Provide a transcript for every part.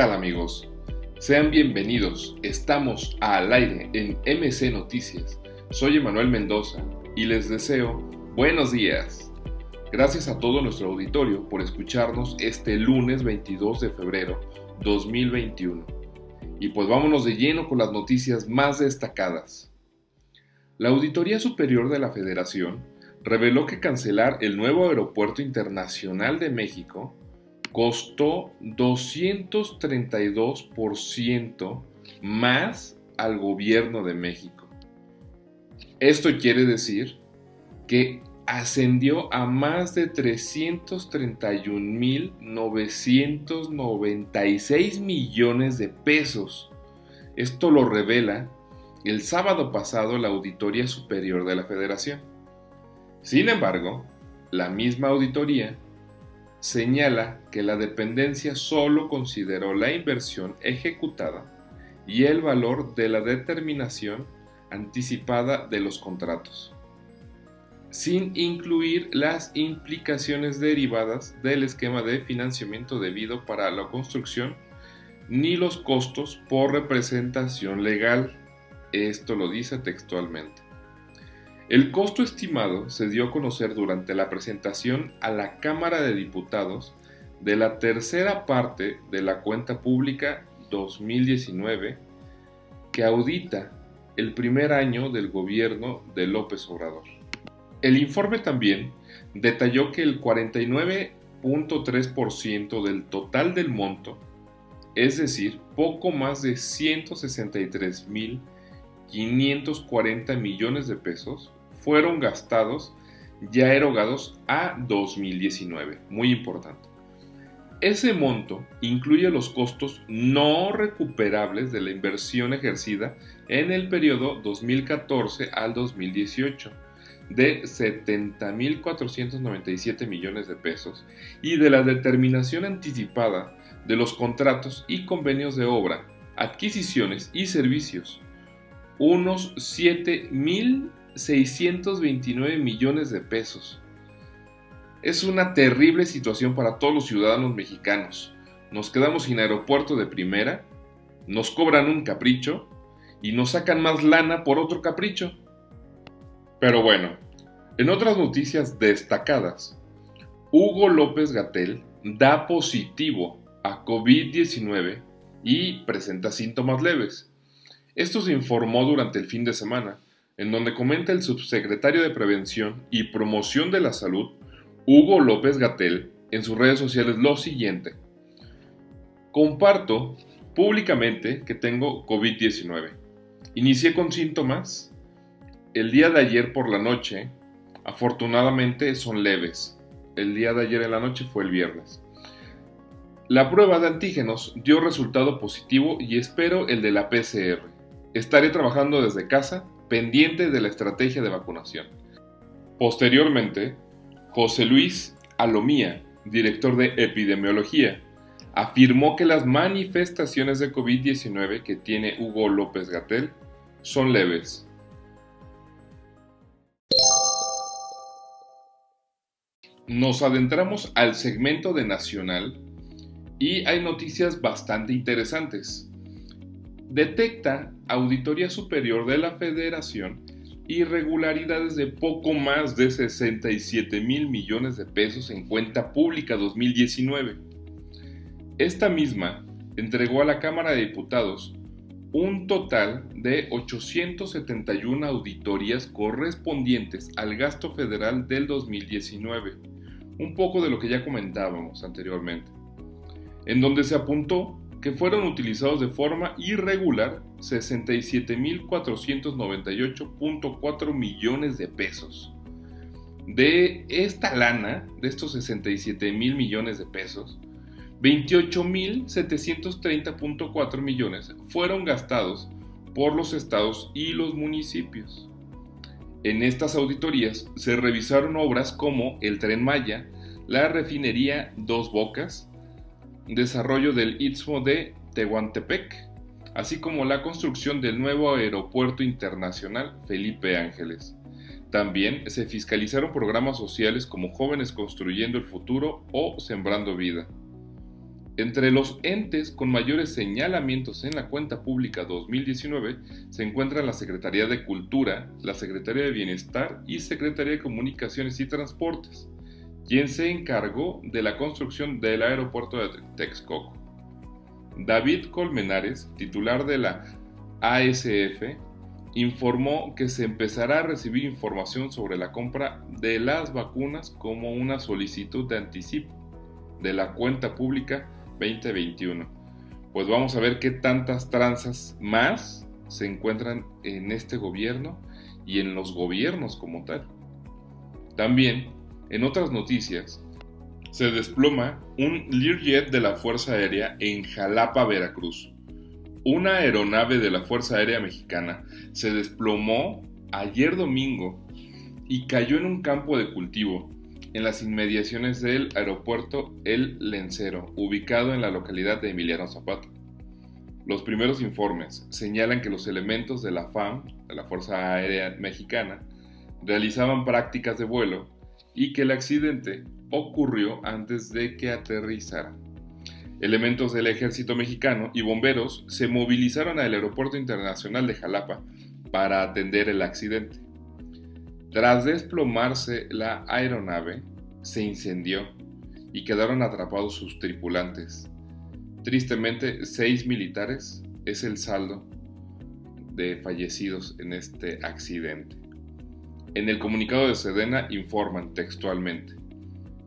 tal amigos? Sean bienvenidos, estamos al aire en MC Noticias. Soy Emanuel Mendoza y les deseo buenos días. Gracias a todo nuestro auditorio por escucharnos este lunes 22 de febrero 2021. Y pues vámonos de lleno con las noticias más destacadas. La Auditoría Superior de la Federación reveló que cancelar el nuevo Aeropuerto Internacional de México costó 232% más al gobierno de México. Esto quiere decir que ascendió a más de 331.996 millones de pesos. Esto lo revela el sábado pasado la Auditoría Superior de la Federación. Sin embargo, la misma auditoría señala que la dependencia solo consideró la inversión ejecutada y el valor de la determinación anticipada de los contratos, sin incluir las implicaciones derivadas del esquema de financiamiento debido para la construcción ni los costos por representación legal. Esto lo dice textualmente. El costo estimado se dio a conocer durante la presentación a la Cámara de Diputados de la tercera parte de la cuenta pública 2019 que audita el primer año del gobierno de López Obrador. El informe también detalló que el 49.3% del total del monto, es decir, poco más de 163.540 millones de pesos, fueron gastados ya erogados a 2019. Muy importante. Ese monto incluye los costos no recuperables de la inversión ejercida en el periodo 2014 al 2018 de 70.497 millones de pesos y de la determinación anticipada de los contratos y convenios de obra, adquisiciones y servicios, unos 7.000 629 millones de pesos. Es una terrible situación para todos los ciudadanos mexicanos. Nos quedamos sin aeropuerto de primera, nos cobran un capricho y nos sacan más lana por otro capricho. Pero bueno, en otras noticias destacadas, Hugo López Gatel da positivo a COVID-19 y presenta síntomas leves. Esto se informó durante el fin de semana en donde comenta el subsecretario de Prevención y Promoción de la Salud, Hugo López Gatel, en sus redes sociales lo siguiente. Comparto públicamente que tengo COVID-19. Inicié con síntomas el día de ayer por la noche. Afortunadamente son leves. El día de ayer en la noche fue el viernes. La prueba de antígenos dio resultado positivo y espero el de la PCR. Estaré trabajando desde casa pendiente de la estrategia de vacunación. Posteriormente, José Luis Alomía, director de epidemiología, afirmó que las manifestaciones de COVID-19 que tiene Hugo López Gatel son leves. Nos adentramos al segmento de Nacional y hay noticias bastante interesantes detecta Auditoría Superior de la Federación irregularidades de poco más de 67 mil millones de pesos en cuenta pública 2019. Esta misma entregó a la Cámara de Diputados un total de 871 auditorías correspondientes al gasto federal del 2019, un poco de lo que ya comentábamos anteriormente, en donde se apuntó que fueron utilizados de forma irregular 67.498.4 millones de pesos. De esta lana, de estos 67 mil millones de pesos, 28.730.4 millones fueron gastados por los estados y los municipios. En estas auditorías se revisaron obras como el tren Maya, la refinería Dos Bocas, desarrollo del Istmo de Tehuantepec, así como la construcción del nuevo aeropuerto internacional Felipe Ángeles. También se fiscalizaron programas sociales como Jóvenes Construyendo el Futuro o Sembrando Vida. Entre los entes con mayores señalamientos en la cuenta pública 2019 se encuentran la Secretaría de Cultura, la Secretaría de Bienestar y Secretaría de Comunicaciones y Transportes, quien se encargó de la construcción del aeropuerto de Texcoco. David Colmenares, titular de la ASF, informó que se empezará a recibir información sobre la compra de las vacunas como una solicitud de anticipo de la cuenta pública 2021. Pues vamos a ver qué tantas tranzas más se encuentran en este gobierno y en los gobiernos como tal. También, en otras noticias, se desploma un Learjet de la Fuerza Aérea en Jalapa, Veracruz. Una aeronave de la Fuerza Aérea Mexicana se desplomó ayer domingo y cayó en un campo de cultivo en las inmediaciones del aeropuerto El Lencero, ubicado en la localidad de Emiliano Zapata. Los primeros informes señalan que los elementos de la FAM, de la Fuerza Aérea Mexicana, realizaban prácticas de vuelo y que el accidente ocurrió antes de que aterrizara. Elementos del ejército mexicano y bomberos se movilizaron al Aeropuerto Internacional de Jalapa para atender el accidente. Tras desplomarse la aeronave, se incendió y quedaron atrapados sus tripulantes. Tristemente, seis militares es el saldo de fallecidos en este accidente. En el comunicado de Sedena informan textualmente,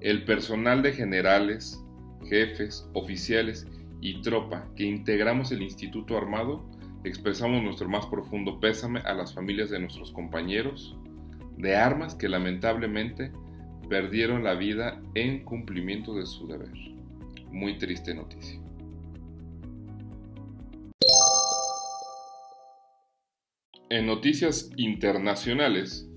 el personal de generales, jefes, oficiales y tropa que integramos el Instituto Armado expresamos nuestro más profundo pésame a las familias de nuestros compañeros, de armas que lamentablemente perdieron la vida en cumplimiento de su deber. Muy triste noticia. En noticias internacionales,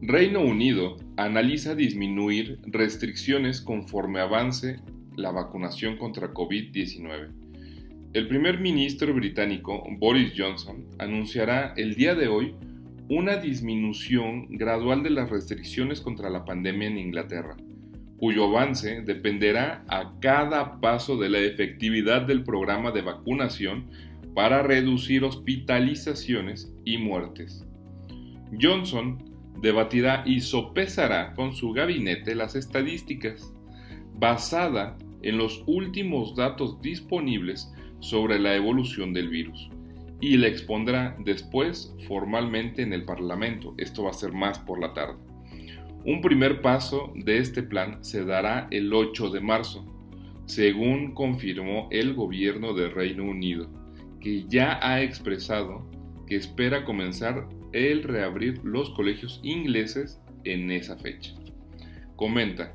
Reino Unido analiza disminuir restricciones conforme avance la vacunación contra COVID-19. El primer ministro británico Boris Johnson anunciará el día de hoy una disminución gradual de las restricciones contra la pandemia en Inglaterra, cuyo avance dependerá a cada paso de la efectividad del programa de vacunación para reducir hospitalizaciones y muertes. Johnson debatirá y sopesará con su gabinete las estadísticas, basada en los últimos datos disponibles sobre la evolución del virus y le expondrá después formalmente en el Parlamento. Esto va a ser más por la tarde. Un primer paso de este plan se dará el 8 de marzo, según confirmó el gobierno de Reino Unido, que ya ha expresado que espera comenzar el reabrir los colegios ingleses en esa fecha. Comenta,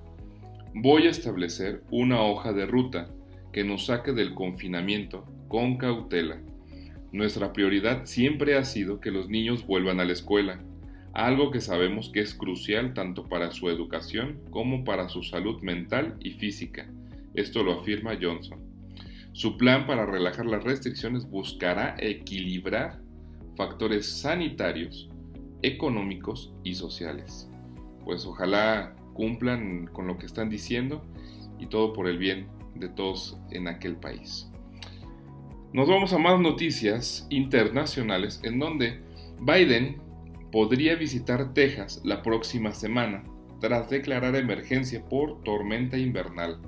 voy a establecer una hoja de ruta que nos saque del confinamiento con cautela nuestra prioridad siempre ha sido que los niños vuelvan a la escuela, algo que sabemos que es crucial tanto para su educación como para su salud mental y física. Esto lo afirma Johnson. Su plan para relajar las restricciones buscará equilibrar factores sanitarios, económicos y sociales. Pues ojalá cumplan con lo que están diciendo y todo por el bien de todos en aquel país. Nos vamos a más noticias internacionales en donde Biden podría visitar Texas la próxima semana tras declarar emergencia por tormenta invernal.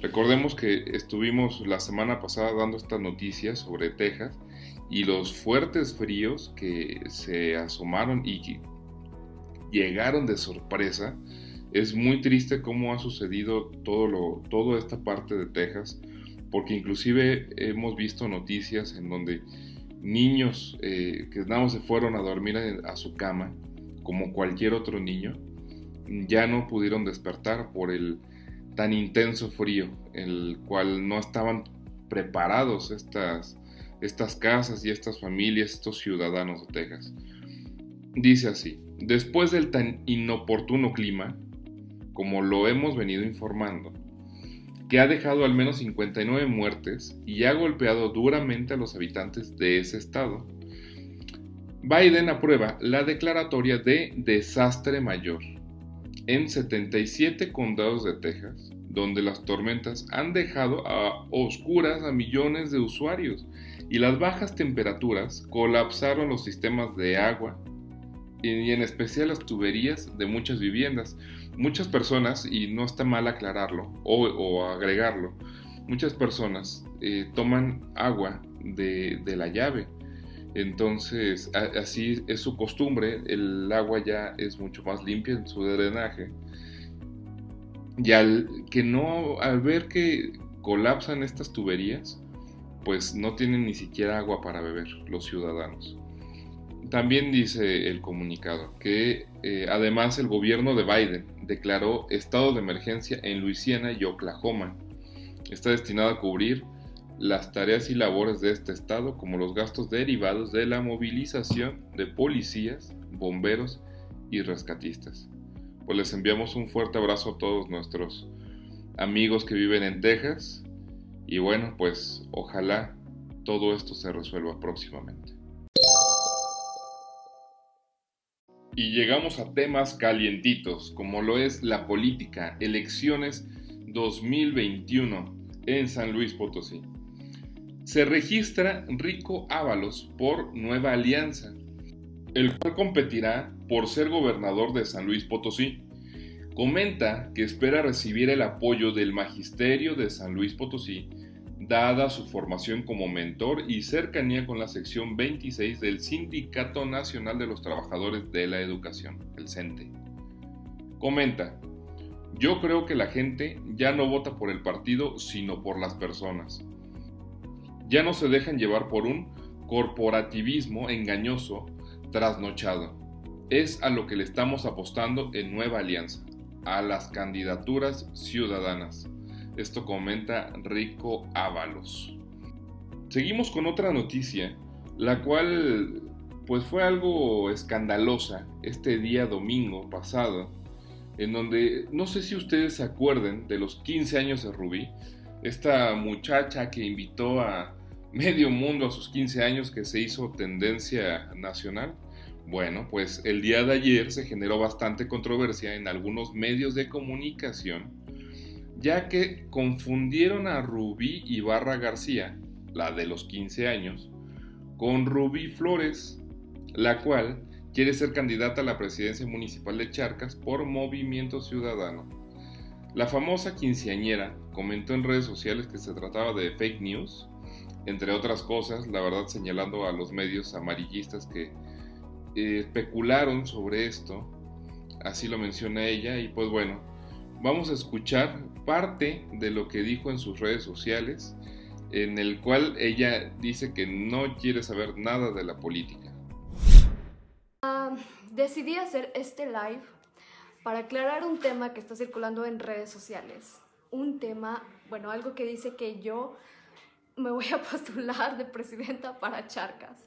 Recordemos que estuvimos la semana pasada dando esta noticia sobre Texas y los fuertes fríos que se asomaron y llegaron de sorpresa. Es muy triste cómo ha sucedido todo lo, toda esta parte de Texas porque inclusive hemos visto noticias en donde niños eh, que nada más se fueron a dormir a, su cama, como cualquier otro niño, ya no pudieron despertar por el tan intenso frío, el cual no estaban preparados estas, estas casas y estas familias, estos ciudadanos de Texas. Dice así, después del tan inoportuno clima, como lo hemos venido informando, que ha dejado al menos 59 muertes y ha golpeado duramente a los habitantes de ese estado. Biden aprueba la declaratoria de desastre mayor en 77 condados de Texas donde las tormentas han dejado a oscuras a millones de usuarios y las bajas temperaturas colapsaron los sistemas de agua y en especial las tuberías de muchas viviendas. Muchas personas, y no está mal aclararlo o, agregarlo, muchas personas eh, toman agua de, de la llave entonces, así es su costumbre, el agua ya es mucho más limpia en su drenaje. Y al que no, al ver que colapsan estas tuberías, pues no tienen ni siquiera agua para beber los ciudadanos. También dice el comunicado que eh, además el gobierno de Biden declaró estado de emergencia en Luisiana y Oklahoma. Está destinado a cubrir las tareas y labores de este Estado como los gastos derivados de la movilización de policías, bomberos y rescatistas. Pues les enviamos un fuerte abrazo a todos nuestros amigos que viven en Texas y bueno, pues ojalá todo esto se resuelva próximamente. Y llegamos a temas calientitos, como lo es la política, elecciones 2021 en San Luis Potosí se registra Rico Ábalos por Nueva Alianza, el cual competirá por ser gobernador de San Luis Potosí. Comenta que espera recibir el apoyo del magisterio de San Luis Potosí, dada su formación como mentor y cercanía con la sección 26 del Sindicato Nacional de los Trabajadores de la Educación, el CENTE. Comenta, yo creo que la gente ya no vota por el partido, sino por las personas ya no se dejan llevar por un corporativismo engañoso, trasnochado. Es a lo que le estamos apostando en Nueva Alianza, a las candidaturas ciudadanas. Esto comenta Rico Ábalos. Seguimos con otra noticia, la cual pues fue algo escandalosa este día domingo pasado, en donde no sé si ustedes se acuerden de los 15 años de Rubí, esta muchacha que invitó a medio mundo a sus 15 años que se hizo tendencia nacional. Bueno, pues el día de ayer se generó bastante controversia en algunos medios de comunicación, ya que confundieron a Rubí Ibarra García, la de los 15 años, con Rubí Flores, la cual quiere ser candidata a la presidencia municipal de Charcas por Movimiento Ciudadano. La famosa quinceañera comentó en redes sociales que se trataba de fake news, entre otras cosas, la verdad señalando a los medios amarillistas que eh, especularon sobre esto, así lo menciona ella, y pues bueno, vamos a escuchar parte de lo que dijo en sus redes sociales, en el cual ella dice que no quiere saber nada de la política. Ah, decidí hacer este live para aclarar un tema que está circulando en redes sociales. Un tema, bueno, algo que dice que yo me voy a postular de presidenta para Charcas.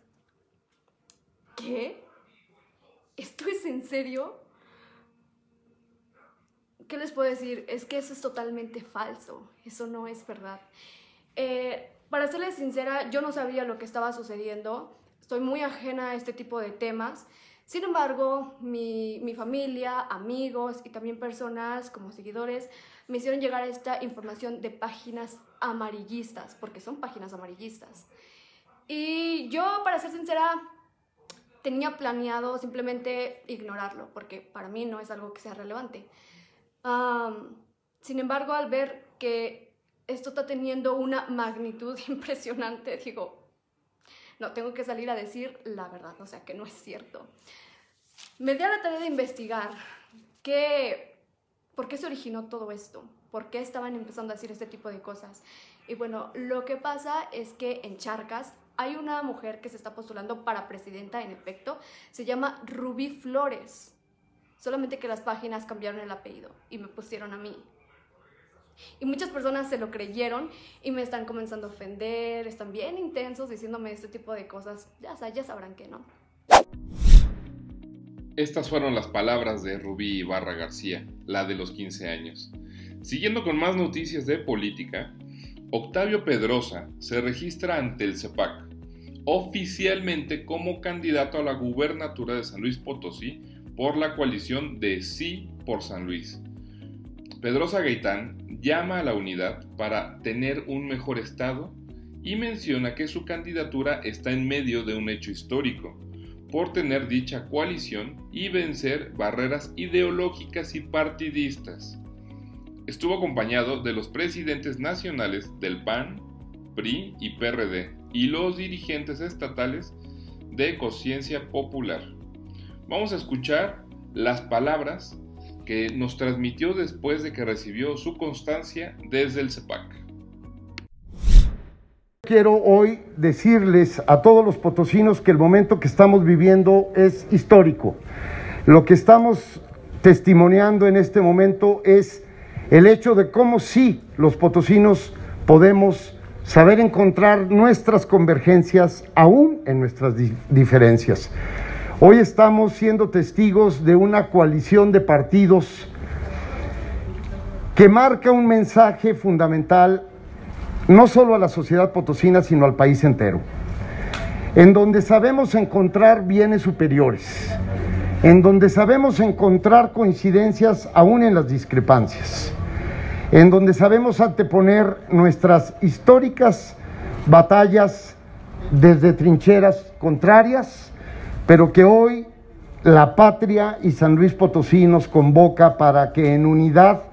¿Qué? ¿Esto es en serio? ¿Qué les puedo decir? Es que eso es totalmente falso. Eso no es verdad. Eh, para serles sincera, yo no sabía lo que estaba sucediendo. Estoy muy ajena a este tipo de temas. Sin embargo, mi, familia, amigos y también personas como seguidores me hicieron llegar esta información de páginas amarillistas, porque son páginas amarillistas. Y yo, para ser sincera, tenía planeado simplemente ignorarlo, porque para mí no es algo que sea relevante. Sin embargo, al ver que esto está teniendo una magnitud impresionante, digo, no, tengo que salir a decir la verdad, o sea, que no es cierto. Me di a la tarea de investigar qué, por qué se originó todo esto, por qué estaban empezando a decir este tipo de cosas. Y bueno, lo que pasa es que en Charcas hay una mujer que se está postulando para presidenta, en efecto, se llama Rubí Flores. Solamente que las páginas cambiaron el apellido y me pusieron a mí. Y muchas personas se lo creyeron y me están comenzando a ofender, están bien intensos diciéndome este tipo de cosas. Ya, ya sabrán que no. Estas fueron las palabras de Rubí Ibarra García, la de los 15 años. Siguiendo con más noticias de política, Octavio Pedrosa se registra ante el CEPAC, oficialmente como candidato a la gubernatura de San Luis Potosí por la coalición de Sí por San Luis. Pedrosa Gaitán llama a la unidad para tener un mejor Estado y menciona que su candidatura está en medio de un hecho histórico, por tener dicha coalición y vencer barreras ideológicas y partidistas. Estuvo acompañado de los presidentes nacionales del PAN, PRI y PRD y los dirigentes estatales de Conciencia Popular. Vamos a escuchar las palabras que nos transmitió después de que recibió su constancia desde el CEPAC. Quiero hoy decirles a todos los potosinos que el momento que estamos viviendo es histórico. Lo que estamos testimoniando en este momento es el hecho de cómo sí los potosinos podemos saber encontrar nuestras convergencias aún en nuestras diferencias. Hoy estamos siendo testigos de una coalición de partidos que marca un mensaje fundamental no solo a la sociedad potosina, sino al país entero, en donde sabemos encontrar bienes superiores, en donde sabemos encontrar coincidencias aún en las discrepancias, en donde sabemos anteponer nuestras históricas batallas desde trincheras contrarias, pero que hoy la patria y San Luis Potosí nos convoca para que en unidad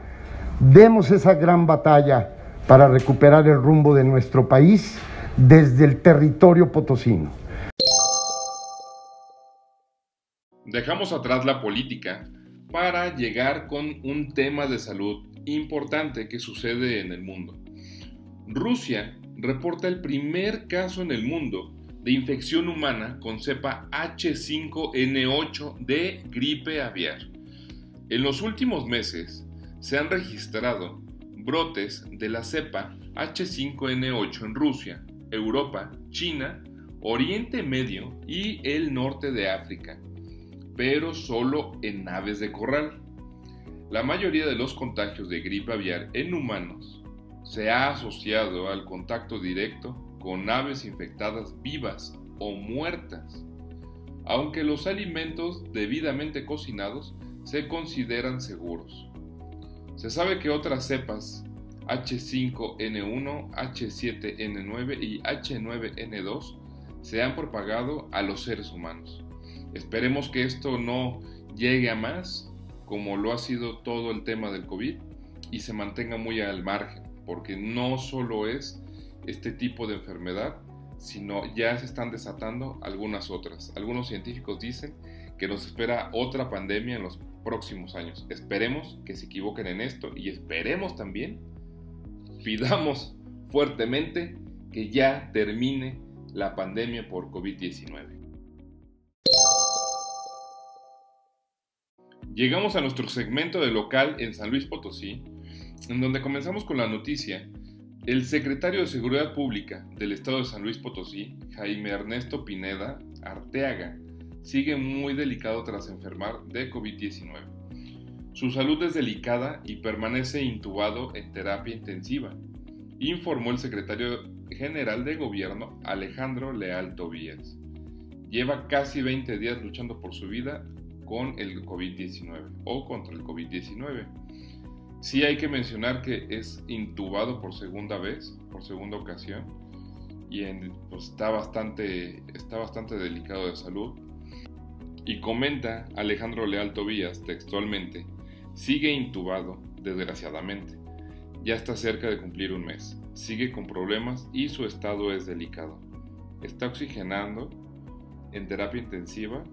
demos esa gran batalla para recuperar el rumbo de nuestro país desde el territorio potosino. Dejamos atrás la política para llegar con un tema de salud importante que sucede en el mundo. Rusia reporta el primer caso en el mundo de infección humana con cepa H5N8 de gripe aviar. En los últimos meses se han registrado brotes de la cepa H5N8 en Rusia, Europa, China, Oriente Medio y el norte de África, pero solo en aves de corral. La mayoría de los contagios de gripe aviar en humanos se ha asociado al contacto directo con aves infectadas vivas o muertas, aunque los alimentos debidamente cocinados se consideran seguros. Se sabe que otras cepas H5N1, H7N9 y H9N2 se han propagado a los seres humanos. Esperemos que esto no llegue a más, como lo ha sido todo el tema del COVID, y se mantenga muy al margen, porque no solo es este tipo de enfermedad, sino ya se están desatando algunas otras. Algunos científicos dicen que nos espera otra pandemia en los próximos años. Esperemos que se equivoquen en esto y esperemos también, pidamos fuertemente que ya termine la pandemia por COVID-19. Llegamos a nuestro segmento de local en San Luis Potosí, en donde comenzamos con la noticia el secretario de Seguridad Pública del Estado de San Luis Potosí, Jaime Ernesto Pineda Arteaga, sigue muy delicado tras enfermar de COVID-19. Su salud es delicada y permanece intubado en terapia intensiva, informó el secretario general de Gobierno Alejandro Leal Tobías. Lleva casi 20 días luchando por su vida con el COVID-19 o contra el COVID-19 Sí hay que mencionar que es intubado por segunda vez, por segunda ocasión, y pues, está, bastante, está bastante delicado de salud. Y comenta Alejandro Leal Tobías textualmente, sigue intubado, desgraciadamente. Ya está cerca de cumplir un mes, sigue con problemas y su estado es delicado. Está oxigenando en terapia intensiva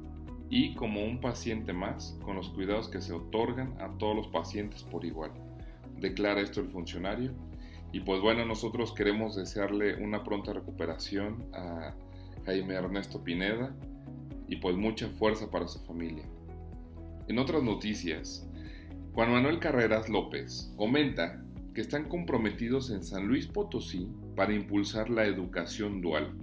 y como un paciente más con los cuidados que se otorgan a todos los pacientes por igual. Declara esto el funcionario. Y pues bueno, nosotros queremos desearle una pronta recuperación a Jaime Ernesto Pineda y pues mucha fuerza para su familia. En otras noticias, Juan Manuel Carreras López comenta que están comprometidos en San Luis Potosí para impulsar la educación dual.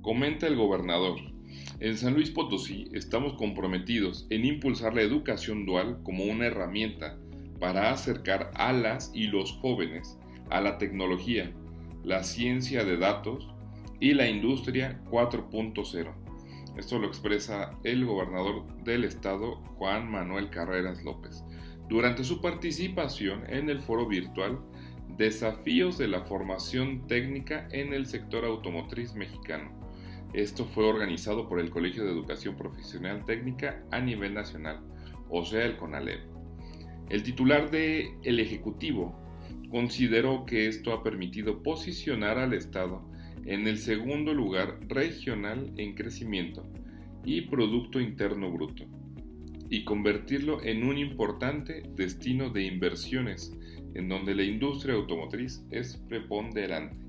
Comenta el gobernador, en San Luis Potosí estamos comprometidos en impulsar la educación dual como una herramienta para acercar a las y los jóvenes a la tecnología, la ciencia de datos y la industria 4.0. Esto lo expresa el gobernador del estado, Juan Manuel Carreras López. durante su participación en el foro virtual Desafíos de la formación técnica en el sector automotriz mexicano. Esto fue organizado por el Colegio de Educación Profesional Técnica a nivel nacional, o sea, el CONALEP. El titular del el Ejecutivo consideró que esto ha permitido posicionar al Estado en el segundo lugar regional en crecimiento y Producto Interno Bruto, y convertirlo en un importante destino de inversiones en donde la industria automotriz es preponderante.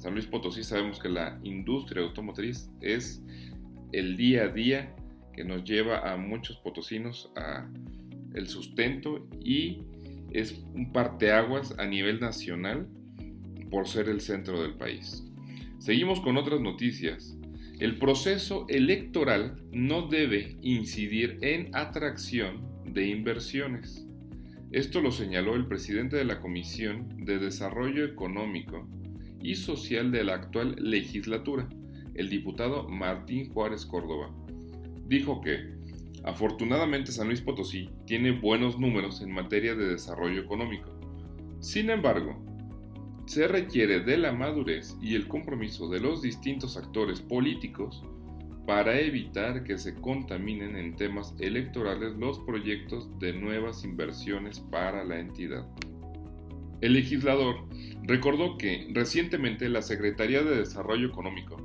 San Luis Potosí sabemos que la industria automotriz es el día a día que nos lleva a muchos potosinos a el sustento y es un parteaguas a nivel nacional por ser el centro del país. Seguimos con otras noticias. El proceso electoral no debe incidir en atracción de inversiones. Esto lo señaló el presidente de la Comisión de Desarrollo Económico y Social de la actual legislatura, el diputado Martín Juárez Córdoba. Dijo que, afortunadamente San Luis Potosí tiene buenos números en materia de desarrollo económico. Sin embargo, se requiere de la madurez y el compromiso de los distintos actores políticos para evitar que se contaminen en temas electorales los proyectos de nuevas inversiones para la entidad. El legislador recordó que recientemente la Secretaría de Desarrollo Económico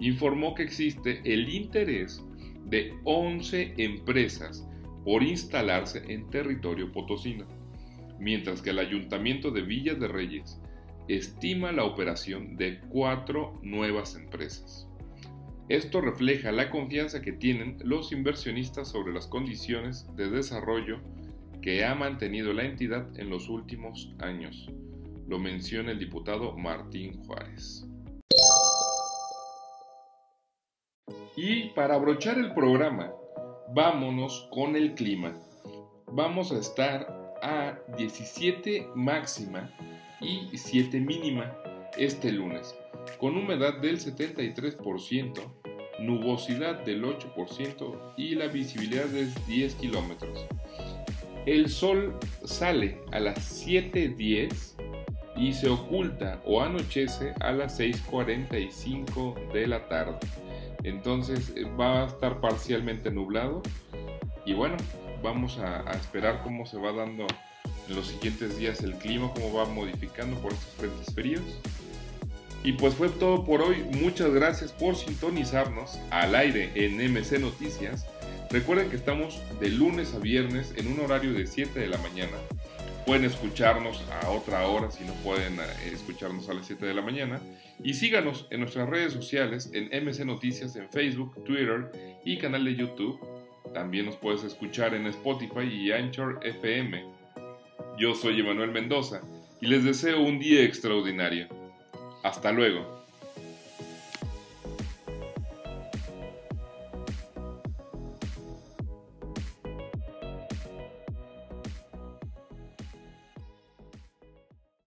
informó que existe el interés de 11 empresas por instalarse en territorio potosino, mientras que el Ayuntamiento de Villa de Reyes estima la operación de cuatro nuevas empresas. Esto refleja la confianza que tienen los inversionistas sobre las condiciones de desarrollo que ha mantenido la entidad en los últimos años, lo menciona el diputado Martín Juárez. Y para abrochar el programa, vámonos con el clima. Vamos a estar a 17 máxima y 7 mínima este lunes con humedad del 73%, nubosidad del 8% y la visibilidad de 10 kilómetros. El sol sale a las 7.10 y se oculta o anochece a las 6.45 de la tarde. Entonces eh, va a estar parcialmente nublado y bueno, vamos a, esperar cómo se va dando en los siguientes días el clima, cómo va modificando por estos frentes fríos. Y pues fue todo por hoy. Muchas gracias por sintonizarnos al aire en MC Noticias. Recuerden que estamos de lunes a viernes en un horario de 7 de la mañana. Pueden escucharnos a otra hora si no pueden eh, escucharnos a las 7 de la mañana. Y síganos en nuestras redes sociales en MC Noticias en Facebook, Twitter y canal de YouTube. También nos puedes escuchar en Spotify y Anchor FM. Yo soy Emanuel Mendoza y les deseo un día extraordinario. Hasta luego.